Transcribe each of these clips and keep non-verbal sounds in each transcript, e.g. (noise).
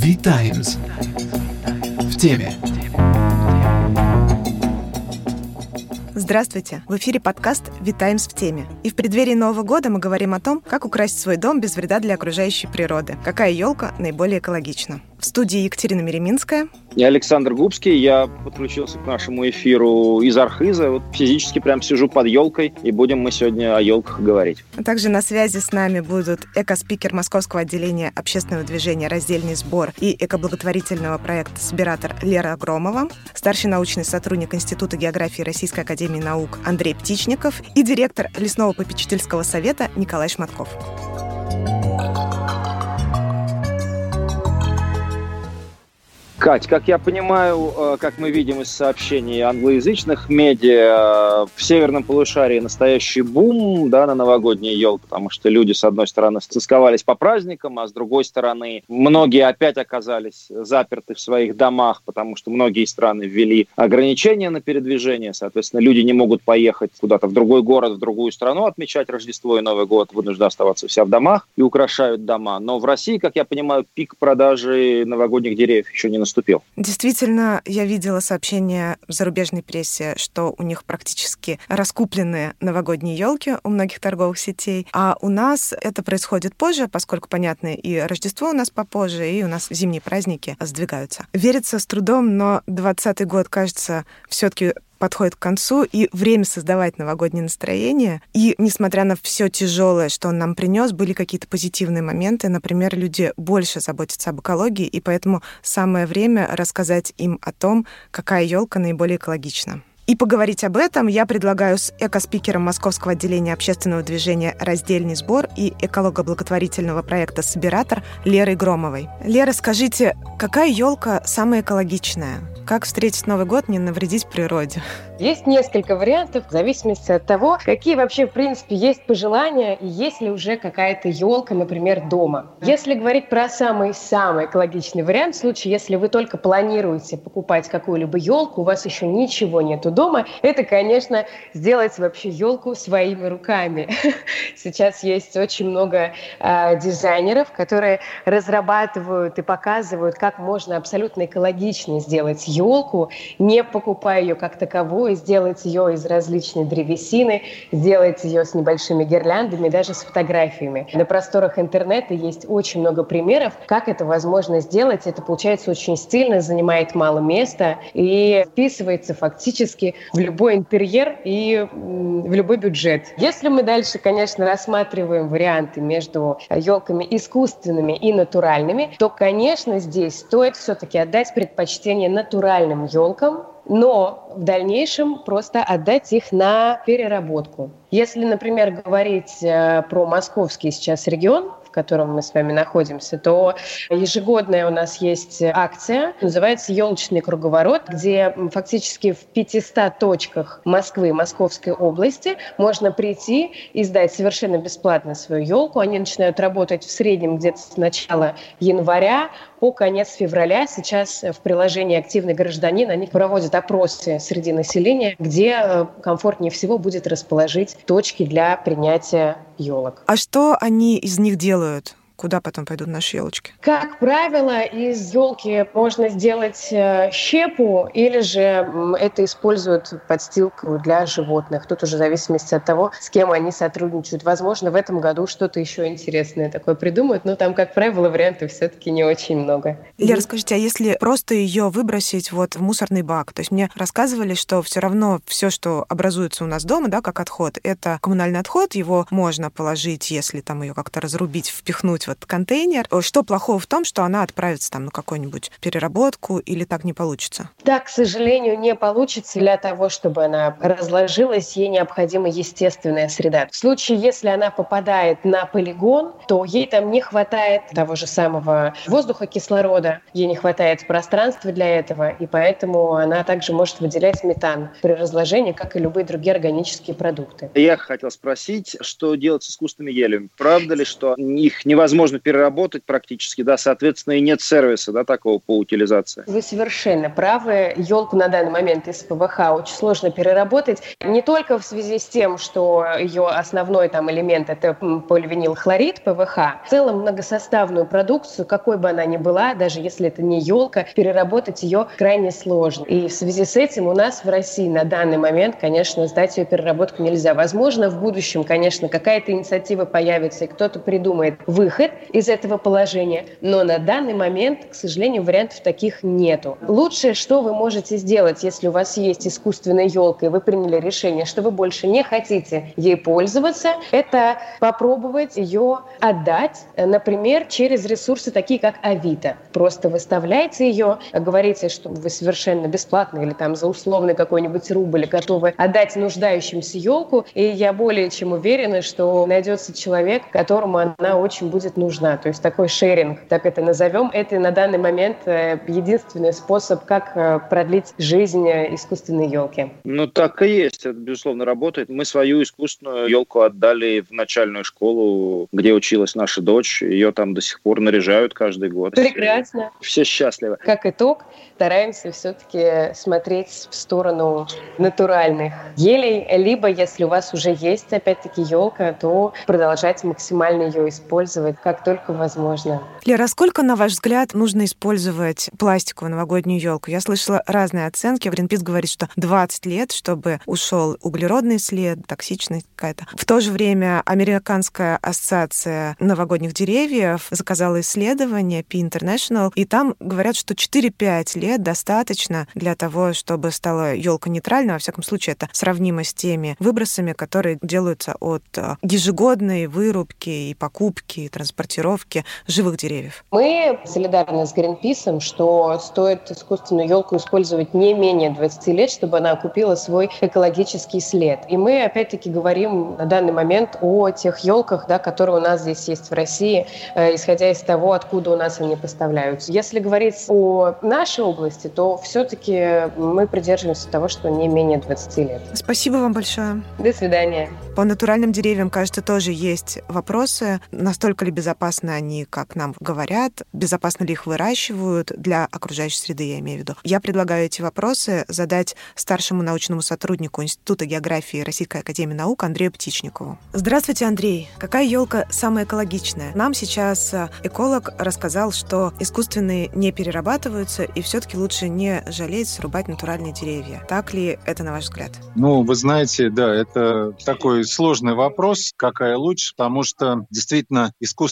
V-Times. В теме. Здравствуйте! В эфире подкаст «Витаймс в теме». И в преддверии Нового года мы говорим о том, как украсть свой дом без вреда для окружающей природы. Какая елка наиболее экологична. В студии Екатерина Мереминская. Я Александр Губский. Я подключился к нашему эфиру из Архиза. Вот физически прям сижу под елкой, и будем мы сегодня о елках говорить. А также на связи с нами будут эко-спикер Московского отделения общественного движения «Раздельный сбор» и эко-благотворительного проекта «Собиратор» Лера Громова, старший научный сотрудник Института географии Российской академии наук Андрей Птичников и директор лесного попечительского совета Николай Шматков. Кать, как я понимаю, э, как мы видим из сообщений англоязычных медиа, в северном полушарии настоящий бум да, на новогодний ел, потому что люди, с одной стороны, стысковались по праздникам, а с другой стороны, многие опять оказались заперты в своих домах, потому что многие страны ввели ограничения на передвижение, соответственно, люди не могут поехать куда-то в другой город, в другую страну отмечать Рождество и Новый год, вынуждены оставаться вся в домах и украшают дома. Но в России, как я понимаю, пик продажи новогодних деревьев еще не наступил наступил. Действительно, я видела сообщения в зарубежной прессе, что у них практически раскуплены новогодние елки у многих торговых сетей, а у нас это происходит позже, поскольку, понятно, и Рождество у нас попозже, и у нас зимние праздники сдвигаются. Верится с трудом, но 20 год, кажется, все-таки подходит к концу, и время создавать новогоднее настроение. И несмотря на все тяжелое, что он нам принес, были какие-то позитивные моменты. Например, люди больше заботятся об экологии, и поэтому самое время рассказать им о том, какая елка наиболее экологична. И поговорить об этом я предлагаю с экоспикером Московского отделения общественного движения «Раздельный сбор» и эколого-благотворительного проекта «Собиратор» Лерой Громовой. Лера, скажите, какая елка самая экологичная? Как встретить Новый год, не навредить природе? Есть несколько вариантов в зависимости от того, какие вообще, в принципе, есть пожелания и есть ли уже какая-то елка, например, дома. Если говорить про самый-самый экологичный вариант, в случае, если вы только планируете покупать какую-либо елку, у вас еще ничего нету дома, это, конечно, сделать вообще елку своими руками. (laughs) Сейчас есть очень много э, дизайнеров, которые разрабатывают и показывают, как можно абсолютно экологично сделать елку, не покупая ее как таковую, сделать ее из различной древесины, сделать ее с небольшими гирляндами, даже с фотографиями. На просторах интернета есть очень много примеров, как это возможно сделать. Это получается очень стильно, занимает мало места и вписывается фактически в любой интерьер и в любой бюджет. Если мы дальше, конечно, рассматриваем варианты между елками искусственными и натуральными, то, конечно, здесь стоит все-таки отдать предпочтение натуральным елкам, но в дальнейшем просто отдать их на переработку. Если, например, говорить э, про московский сейчас регион, в котором мы с вами находимся, то ежегодная у нас есть акция, называется «Елочный круговорот», где фактически в 500 точках Москвы Московской области можно прийти и сдать совершенно бесплатно свою елку. Они начинают работать в среднем где-то с начала января по конец февраля. Сейчас в приложении «Активный гражданин» они проводят опросы среди населения, где э, комфортнее всего будет расположить точки для принятия елок. А что они из них делают? Куда потом пойдут наши елочки? Как правило, из елки можно сделать э, щепу или же это используют подстилку для животных. Тут уже в зависимости от того, с кем они сотрудничают. Возможно, в этом году что-то еще интересное такое придумают, но там, как правило, вариантов все-таки не очень много. Лера, скажите, а если просто ее выбросить вот в мусорный бак? То есть мне рассказывали, что все равно все, что образуется у нас дома, да, как отход, это коммунальный отход, его можно положить, если там ее как-то разрубить, впихнуть вот контейнер. Что плохого в том, что она отправится там на какую-нибудь переработку или так не получится? Да, к сожалению, не получится. Для того, чтобы она разложилась, ей необходима естественная среда. В случае, если она попадает на полигон, то ей там не хватает того же самого воздуха, кислорода, ей не хватает пространства для этого, и поэтому она также может выделять метан при разложении, как и любые другие органические продукты. Я хотел спросить, что делать с искусственными елями? Правда ли, что их невозможно невозможно переработать практически, да, соответственно, и нет сервиса, да, такого по утилизации. Вы совершенно правы. Елку на данный момент из ПВХ очень сложно переработать. Не только в связи с тем, что ее основной там элемент – это поливинилхлорид, ПВХ. В целом многосоставную продукцию, какой бы она ни была, даже если это не елка, переработать ее крайне сложно. И в связи с этим у нас в России на данный момент, конечно, сдать ее переработку нельзя. Возможно, в будущем, конечно, какая-то инициатива появится, и кто-то придумает выход из этого положения, но на данный момент, к сожалению, вариантов таких нету. Лучшее, что вы можете сделать, если у вас есть искусственная елка, и вы приняли решение, что вы больше не хотите ей пользоваться, это попробовать ее отдать, например, через ресурсы такие, как Авито. Просто выставляйте ее, говорите, что вы совершенно бесплатно или там за условный какой-нибудь рубль готовы отдать нуждающимся елку, и я более чем уверена, что найдется человек, которому она очень будет нужна. То есть такой шеринг, так это назовем, это на данный момент э, единственный способ, как э, продлить жизнь искусственной елки. Ну, так и есть, это, безусловно, работает. Мы свою искусственную елку отдали в начальную школу, где училась наша дочь. Ее там до сих пор наряжают каждый год. Прекрасно. Все счастливы. Как итог, стараемся все-таки смотреть в сторону натуральных елей, либо если у вас уже есть, опять-таки, елка, то продолжать максимально ее использовать, как только возможно. Лера, а сколько, на ваш взгляд, нужно использовать пластиковую новогоднюю елку? Я слышала разные оценки. Гринпис говорит, что 20 лет, чтобы ушел углеродный след, токсичность какая-то. В то же время Американская ассоциация новогодних деревьев заказала исследование P International, и там говорят, что 4-5 лет достаточно для того, чтобы стала елка нейтральной. Во всяком случае, это сравнимо с теми выбросами, которые делаются от э, ежегодной вырубки и покупки, и транспортировки живых деревьев. Мы солидарны с Гринписом, что стоит искусственную елку использовать не менее 20 лет, чтобы она купила свой экологический след. И мы, опять-таки, говорим на данный момент о тех елках, да, которые у нас здесь есть в России, э, исходя из того, откуда у нас они поставляются. Если говорить о нашей области, то все-таки мы придерживаемся того, что не менее 20 лет. Спасибо вам большое. До свидания. По натуральным деревьям, кажется, тоже есть вопросы. Настолько ли безопасны они, как нам говорят? Безопасно ли их выращивают для окружающей среды, я имею в виду? Я предлагаю эти вопросы задать старшему научному сотруднику Института географии Российской Академии Наук Андрею Птичникову. Здравствуйте, Андрей. Какая елка самая экологичная? Нам сейчас э, эколог рассказал, что искусственные не перерабатываются, и все-таки лучше не жалеть срубать натуральные деревья. Так ли это, на ваш взгляд? Ну, вы знаете, да, это такой сложный вопрос, какая лучше, потому что действительно искусственные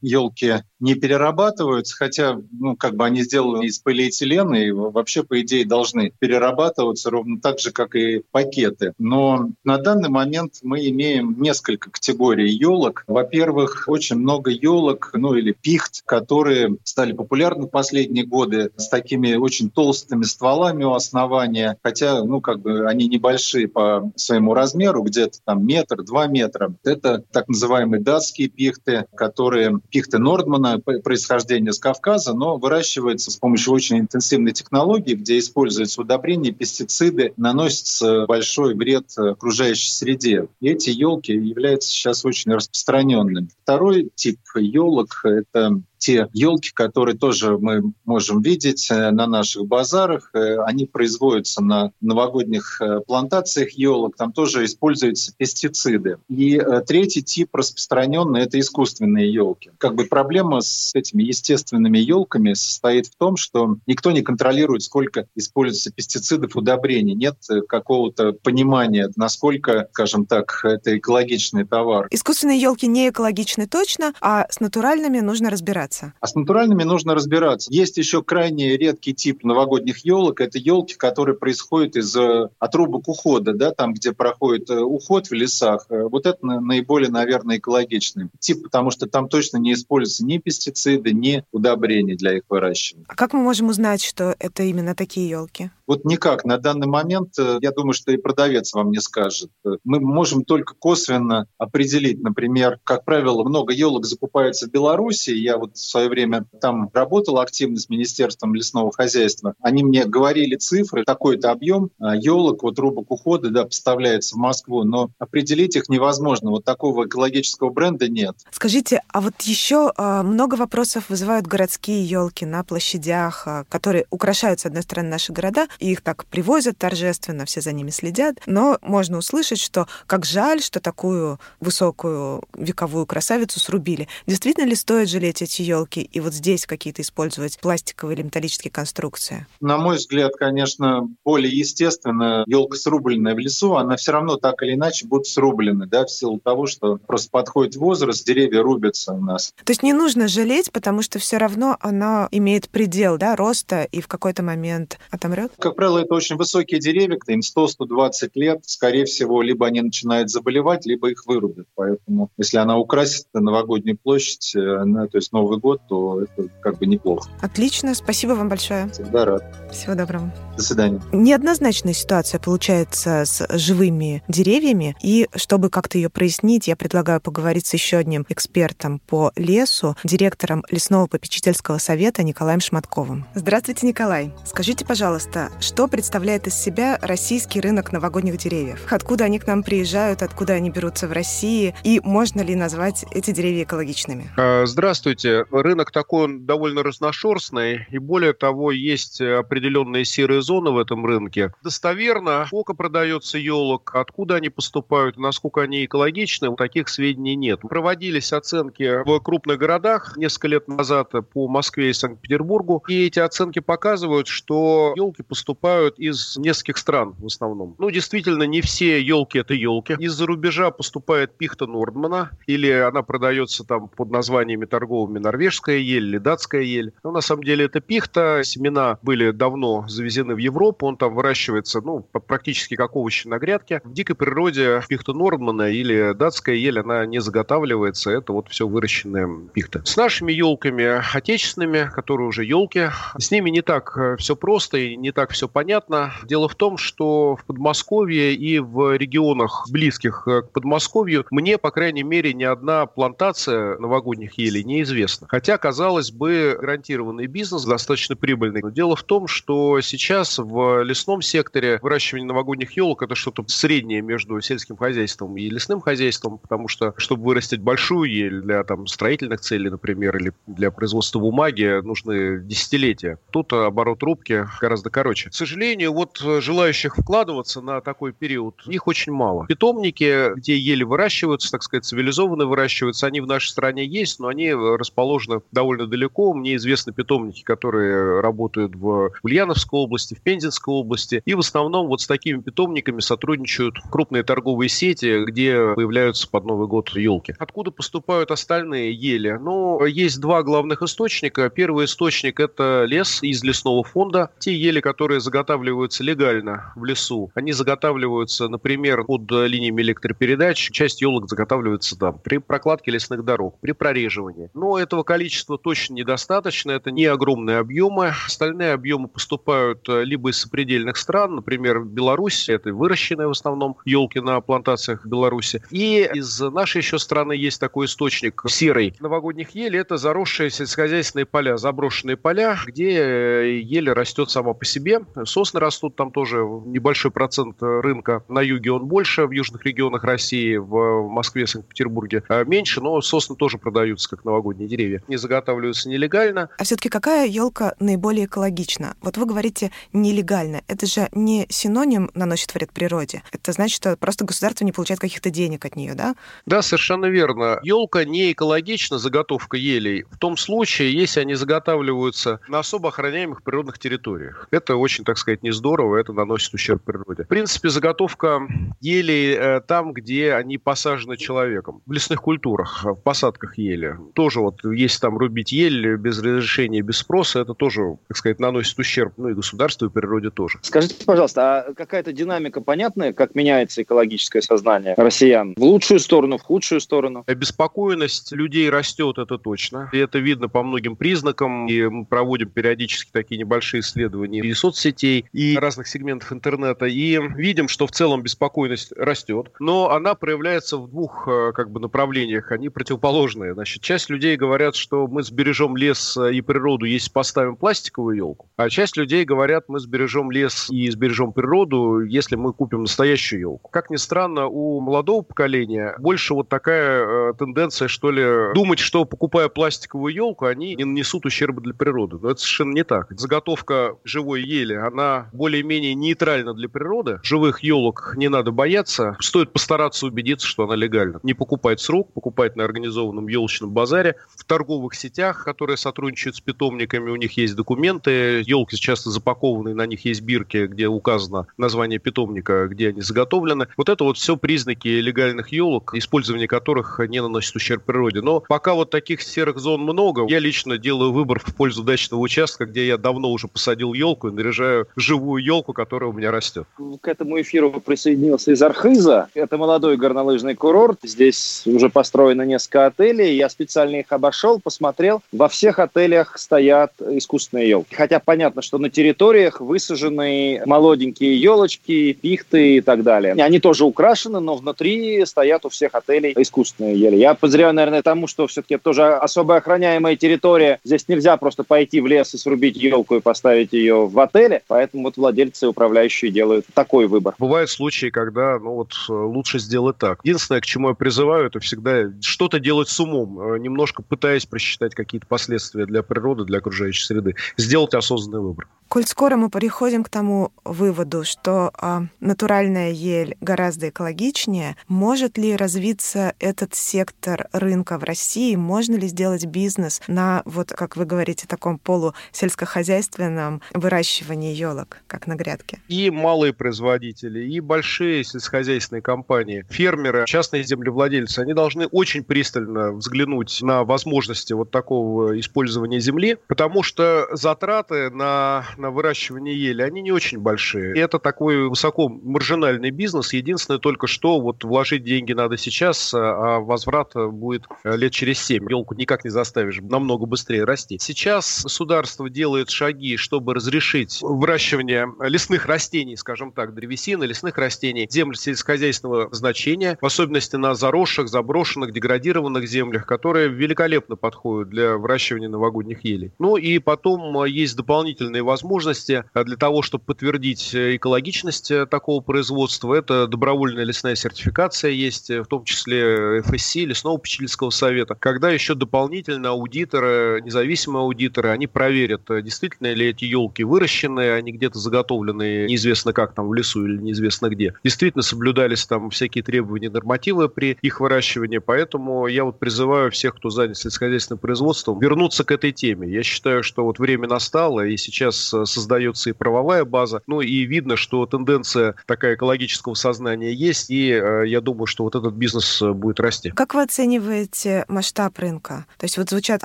елки не перерабатываются, хотя, ну, как бы они сделаны из полиэтилена и вообще, по идее, должны перерабатываться ровно так же, как и пакеты. Но на данный момент мы имеем несколько категорий елок. Во-первых, очень много елок, ну или пихт, которые стали популярны в последние годы с такими очень толстыми стволами у основания, хотя, ну, как бы они небольшие по своему размеру, где-то там метр, два метра. Это так называемые датские пихты, которые пихты Нордмана, происхождения с Кавказа, но выращивается с помощью очень интенсивной технологии, где используются удобрения, пестициды, наносится большой вред окружающей среде. И эти елки являются сейчас очень распространенными. Второй тип елок — это те елки, которые тоже мы можем видеть э, на наших базарах, э, они производятся на новогодних э, плантациях елок, там тоже используются пестициды. И третий тип распространенный — это искусственные елки. Как бы проблема с этими естественными елками состоит в том, что никто не контролирует, сколько используется пестицидов, удобрений. Нет какого-то понимания, насколько, скажем так, это экологичный товар. Искусственные елки не экологичны точно, а с натуральными нужно разбираться разбираться? А с натуральными нужно разбираться. Есть еще крайне редкий тип новогодних елок. Это елки, которые происходят из э, отрубок ухода, да, там, где проходит э, уход в лесах. Э, вот это наиболее, наверное, экологичный тип, потому что там точно не используются ни пестициды, ни удобрения для их выращивания. А как мы можем узнать, что это именно такие елки? Вот никак. На данный момент, я думаю, что и продавец вам не скажет. Мы можем только косвенно определить, например, как правило, много елок закупается в Беларуси. Я вот свое время там работал активно с Министерством лесного хозяйства, они мне говорили цифры, такой-то объем елок, вот рубок ухода, да, поставляется в Москву, но определить их невозможно. Вот такого экологического бренда нет. Скажите, а вот еще а, много вопросов вызывают городские елки на площадях, а, которые украшают, с одной стороны, наши города, и их так привозят торжественно, все за ними следят, но можно услышать, что как жаль, что такую высокую вековую красавицу срубили. Действительно ли стоит жалеть эти елки и вот здесь какие-то использовать пластиковые или металлические конструкции? На мой взгляд, конечно, более естественно, елка срубленная в лесу, она все равно так или иначе будет срублена, да, в силу того, что просто подходит возраст, деревья рубятся у нас. То есть не нужно жалеть, потому что все равно она имеет предел, да, роста и в какой-то момент отомрет? Как правило, это очень высокие деревья, им 100-120 лет, скорее всего, либо они начинают заболевать, либо их вырубят. Поэтому, если она украсит новогоднюю площадь, на, то есть Новый год, то это как бы неплохо. Отлично, спасибо вам большое. Всегда рад. Всего доброго. До свидания. Неоднозначная ситуация получается с живыми деревьями, и чтобы как-то ее прояснить, я предлагаю поговорить с еще одним экспертом по лесу, директором лесного попечительского совета Николаем Шматковым. Здравствуйте, Николай. Скажите, пожалуйста, что представляет из себя российский рынок новогодних деревьев? Откуда они к нам приезжают, откуда они берутся в России, и можно ли назвать эти деревья экологичными? А, здравствуйте. Рынок такой он довольно разношерстный, и более того, есть определенные серые зоны в этом рынке. Достоверно, сколько продается елок, откуда они поступают, насколько они экологичны, таких сведений нет. Проводились оценки в крупных городах несколько лет назад по Москве и Санкт-Петербургу, и эти оценки показывают, что елки поступают из нескольких стран в основном. Ну, действительно, не все елки это елки. Из-за рубежа поступает пихта Нордмана, или она продается там под названиями торговыми норвежская ель или датская ель. Но на самом деле это пихта. Семена были давно завезены в Европу, он там выращивается, ну, практически как овощи на грядке. В дикой природе пихта Нордмана или датская ель, она не заготавливается, это вот все выращенная пихта. С нашими елками отечественными, которые уже елки, с ними не так э, все просто и не так все понятно. Дело в том, что в Подмосковье и в регионах близких э, к Подмосковью мне, по крайней мере, ни одна плантация новогодних елей неизвестна. Хотя, казалось бы, гарантированный бизнес достаточно прибыльный. Но дело в том, что сейчас в лесном секторе выращивание новогодних елок это что-то среднее между сельским хозяйством и лесным хозяйством, потому что, чтобы вырастить большую ель для там, строительных целей, например, или для производства бумаги, нужны десятилетия. Тут оборот рубки гораздо короче. К сожалению, вот желающих вкладываться на такой период, их очень мало. Питомники, где ели выращиваются, так сказать, цивилизованно выращиваются, они в нашей стране есть, но они расположены довольно далеко. Мне известны питомники, которые работают в Ульяновской области, в Пензенской области. И в основном вот с такими питомниками сотрудничают крупные торговые сети, где появляются под Новый год елки. Откуда поступают остальные ели? Ну, есть два главных источника. Первый источник – это лес из лесного фонда. Те ели, которые заготавливаются легально в лесу, они заготавливаются, например, под линиями электропередач. Часть елок заготавливается там при прокладке лесных дорог, при прореживании. Но этого количества точно недостаточно. Это не огромные объемы. Остальные объемы поступают э, либо из сопредельных стран, например, Беларусь, это выращенные в основном елки на плантациях в Беларуси. И из нашей еще страны есть такой источник серый новогодних елей. Это заросшие сельскохозяйственные поля, заброшенные поля, где э, ель растет сама по себе. Сосны растут там тоже небольшой процент рынка. На юге он больше, в южных регионах России, в Москве, Санкт-Петербурге а меньше, но сосны тоже продаются как новогодние деревья. Не заготавливаются нелегально. А все-таки какая елка наиболее экологична? Вот вы говорите нелегально. Это же не синоним наносит вред природе. Это значит, что просто государство не получает каких-то денег от нее, да? Да, совершенно верно. Елка не экологична, заготовка елей, в том случае, если они заготавливаются на особо охраняемых природных территориях. Это очень, так сказать, не здорово, это наносит ущерб природе. В принципе, заготовка елей э, там, где они посажены человеком. В лесных культурах, в посадках ели. Тоже вот, если там рубить ель без разрешения, без спроса, это тоже, так сказать, наносит ущерб, ну и государству, и природе тоже. Скажите, пожалуйста, а какая-то динамика понятная, как меняется экологическое сознание россиян? В лучшую сторону, в худшую сторону? Обеспокоенность людей растет, это точно. И это видно по многим признакам. И мы проводим периодически такие небольшие исследования и соцсетей, и разных сегментов интернета. И видим, что в целом беспокойность растет. Но она проявляется в двух э, как бы, направлениях. Они противоположные. Значит, часть людей говорят, говорят, что мы сбережем лес и природу, если поставим пластиковую елку. А часть людей говорят, мы сбережем лес и сбережем природу, если мы купим настоящую елку. Как ни странно, у молодого поколения больше вот такая э, тенденция, что ли, думать, что покупая пластиковую елку, они не нанесут ущерба для природы. Но это совершенно не так. Заготовка живой ели, она более-менее нейтральна для природы. Живых елок не надо бояться. Стоит постараться убедиться, что она легальна. Не покупать с рук, покупать на организованном елочном базаре. В торговых сетях, которые сотрудничают с питомниками, у них есть документы. Елки часто запакованы, на них есть бирки, где указано название питомника, где они заготовлены. Вот это вот все признаки легальных елок, использование которых не наносит ущерб природе. Но пока вот таких серых зон много, я лично делаю выбор в пользу дачного участка, где я давно уже посадил елку и наряжаю живую елку, которая у меня растет. К этому эфиру присоединился из Архиза. Это молодой горнолыжный курорт. Здесь уже построено несколько отелей. Я специально их обошел, посмотрел. Во всех отелях стоят искусственные елки. Хотя понятно, что на территориях высажены молоденькие елочки, пихты и так далее. Они тоже украшены, но внутри стоят у всех отелей искусственные ели. Я подозреваю, наверное, тому, что все-таки это тоже особо охраняемая территория. Здесь нельзя просто пойти в лес и срубить елку и поставить ее в отеле. Поэтому вот владельцы и управляющие делают такой выбор. Бывают случаи, когда ну вот лучше сделать так. Единственное, к чему я призываю, это всегда что-то делать с умом, э, немножко пытаясь просчитать какие-то последствия для природы, для окружающей среды. Сделать осознанный выбор. Коль скоро мы переходим к тому выводу, что а, натуральная ель гораздо экологичнее, может ли развиться этот сектор рынка в России? Можно ли сделать бизнес на, вот как вы говорите, таком полусельскохозяйственном выращивании елок, как на грядке? И малые производители, и большие сельскохозяйственные компании, фермеры, частные землевладельцы, они должны очень пристально взглянуть на возможности вот такого использования земли, потому что затраты на на выращивание ели, они не очень большие. Это такой высоко маржинальный бизнес. Единственное только что вот вложить деньги надо сейчас, а возврат будет э, лет через семь. Елку никак не заставишь намного быстрее расти. Сейчас государство делает шаги, чтобы разрешить выращивание лесных растений, скажем так, древесины, лесных растений, земель сельскохозяйственного значения, в особенности на заросших, заброшенных, деградированных землях, которые великолепно подходят для выращивания новогодних елей. Ну и потом э, есть дополнительные возможности возможности э, для того, чтобы подтвердить э, экологичность э, такого производства. Это добровольная лесная сертификация есть, в том числе ФСС, Лесного попечительского совета, когда еще дополнительно аудиторы, независимые аудиторы, они проверят, действительно ли эти елки выращены, они где-то заготовлены неизвестно как там в лесу или неизвестно где. Действительно соблюдались там всякие требования, нормативы при их выращивании, поэтому я вот призываю всех, кто занят сельскохозяйственным производством, вернуться к этой теме. Я считаю, что вот время настало, и сейчас создается и правовая база. Ну и видно, что тенденция такая экологического сознания есть, и э, я думаю, что вот этот бизнес э, будет расти. Как вы оцениваете масштаб рынка? То есть вот звучат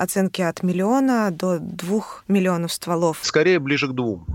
оценки от миллиона до двух миллионов стволов. Скорее ближе к двум.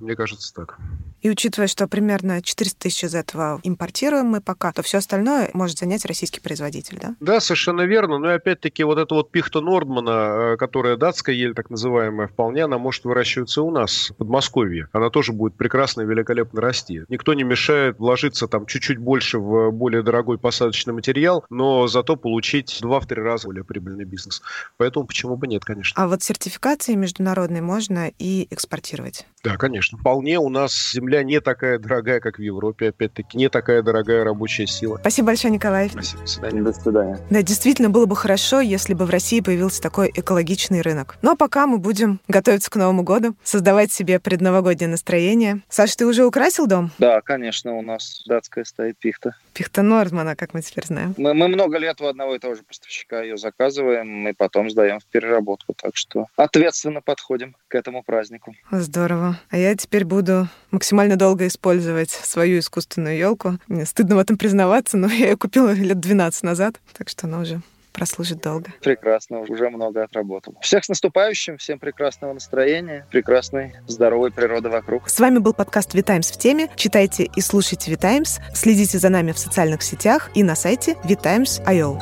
Мне кажется так. И учитывая, что примерно 400 тысяч из этого импортируем мы пока, то все остальное может занять российский производитель, да? Да, совершенно верно. Но и опять-таки вот эта вот пихта Нордмана, э, которая датская ель так называемая, вполне она может выращиваться у нас, в Подмосковье. Она тоже будет прекрасно и великолепно расти. Никто не мешает вложиться там чуть-чуть больше в более дорогой посадочный материал, но зато получить два-три раза более прибыльный бизнес. Поэтому почему бы нет, конечно. А вот сертификации международные можно и экспортировать? Да, конечно. Вполне у нас земля не такая дорогая, как в Европе, опять-таки, не такая дорогая рабочая сила. Спасибо большое, Николай. Спасибо. До свидания. До свидания. Да, действительно, было бы хорошо, если бы в России появился такой экологичный рынок. Ну а пока мы будем готовиться к Новому году, создавать себе предновогоднее настроение. Саша, ты уже украсил дом? Да, конечно, у нас датская стоит пихта. Пихта Нордмана, как мы теперь знаем. Мы, мы много лет у одного и того же поставщика ее заказываем, и потом сдаем в переработку. Так что ответственно подходим к этому празднику. Здорово. А я теперь буду максимально долго использовать свою искусственную елку. Мне стыдно в этом признаваться, но (laughs) я ее купила лет 12 назад, так что она уже прослужит долго. Прекрасно, уже много отработал. Всех с наступающим, всем прекрасного настроения, прекрасной, здоровой природы вокруг. С вами был подкаст «Витаймс в теме». Читайте и слушайте «Витаймс», следите за нами в социальных сетях и на сайте vitimes.io.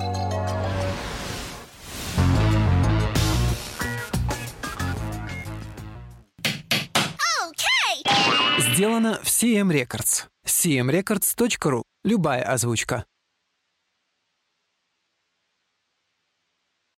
Сделано в CM Records. cmrecords.ru. Любая озвучка.